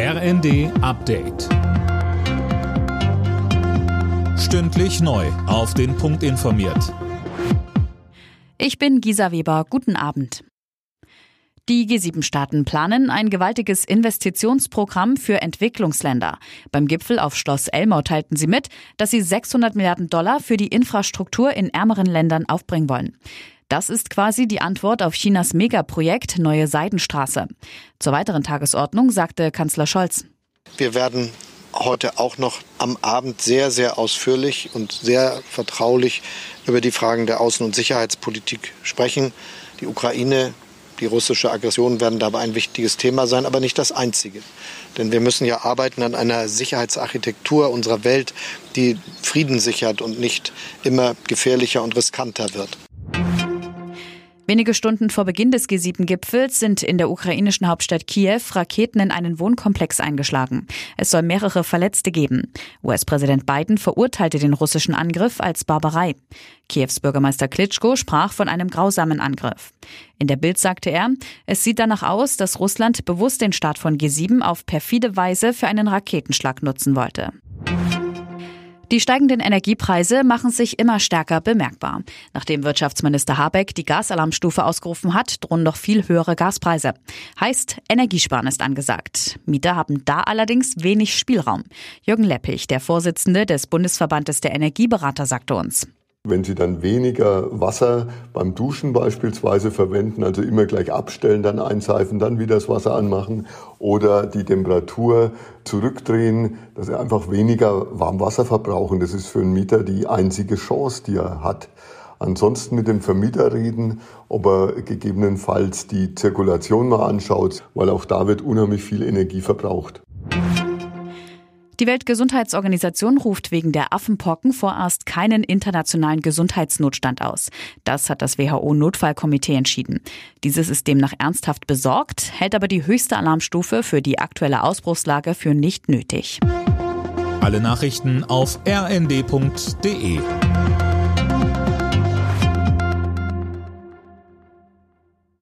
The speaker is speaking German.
RND Update. Stündlich neu. Auf den Punkt informiert. Ich bin Gisa Weber. Guten Abend. Die G7-Staaten planen ein gewaltiges Investitionsprogramm für Entwicklungsländer. Beim Gipfel auf Schloss Elmau teilten sie mit, dass sie 600 Milliarden Dollar für die Infrastruktur in ärmeren Ländern aufbringen wollen. Das ist quasi die Antwort auf Chinas Megaprojekt Neue Seidenstraße. Zur weiteren Tagesordnung sagte Kanzler Scholz. Wir werden heute auch noch am Abend sehr, sehr ausführlich und sehr vertraulich über die Fragen der Außen- und Sicherheitspolitik sprechen. Die Ukraine, die russische Aggression werden dabei ein wichtiges Thema sein, aber nicht das einzige. Denn wir müssen ja arbeiten an einer Sicherheitsarchitektur unserer Welt, die Frieden sichert und nicht immer gefährlicher und riskanter wird. Wenige Stunden vor Beginn des G7-Gipfels sind in der ukrainischen Hauptstadt Kiew Raketen in einen Wohnkomplex eingeschlagen. Es soll mehrere Verletzte geben. US-Präsident Biden verurteilte den russischen Angriff als Barbarei. Kiews Bürgermeister Klitschko sprach von einem grausamen Angriff. In der Bild sagte er, es sieht danach aus, dass Russland bewusst den Start von G7 auf perfide Weise für einen Raketenschlag nutzen wollte. Die steigenden Energiepreise machen sich immer stärker bemerkbar. Nachdem Wirtschaftsminister Habeck die Gasalarmstufe ausgerufen hat, drohen noch viel höhere Gaspreise. Heißt, Energiesparen ist angesagt. Mieter haben da allerdings wenig Spielraum. Jürgen Leppich, der Vorsitzende des Bundesverbandes der Energieberater, sagte uns. Wenn Sie dann weniger Wasser beim Duschen beispielsweise verwenden, also immer gleich abstellen, dann einseifen, dann wieder das Wasser anmachen oder die Temperatur zurückdrehen, dass Sie einfach weniger Warmwasser verbrauchen. Das ist für einen Mieter die einzige Chance, die er hat. Ansonsten mit dem Vermieter reden, ob er gegebenenfalls die Zirkulation mal anschaut, weil auch da wird unheimlich viel Energie verbraucht. Die Weltgesundheitsorganisation ruft wegen der Affenpocken vorerst keinen internationalen Gesundheitsnotstand aus. Das hat das WHO-Notfallkomitee entschieden. Dieses ist demnach ernsthaft besorgt, hält aber die höchste Alarmstufe für die aktuelle Ausbruchslage für nicht nötig. Alle Nachrichten auf rnd.de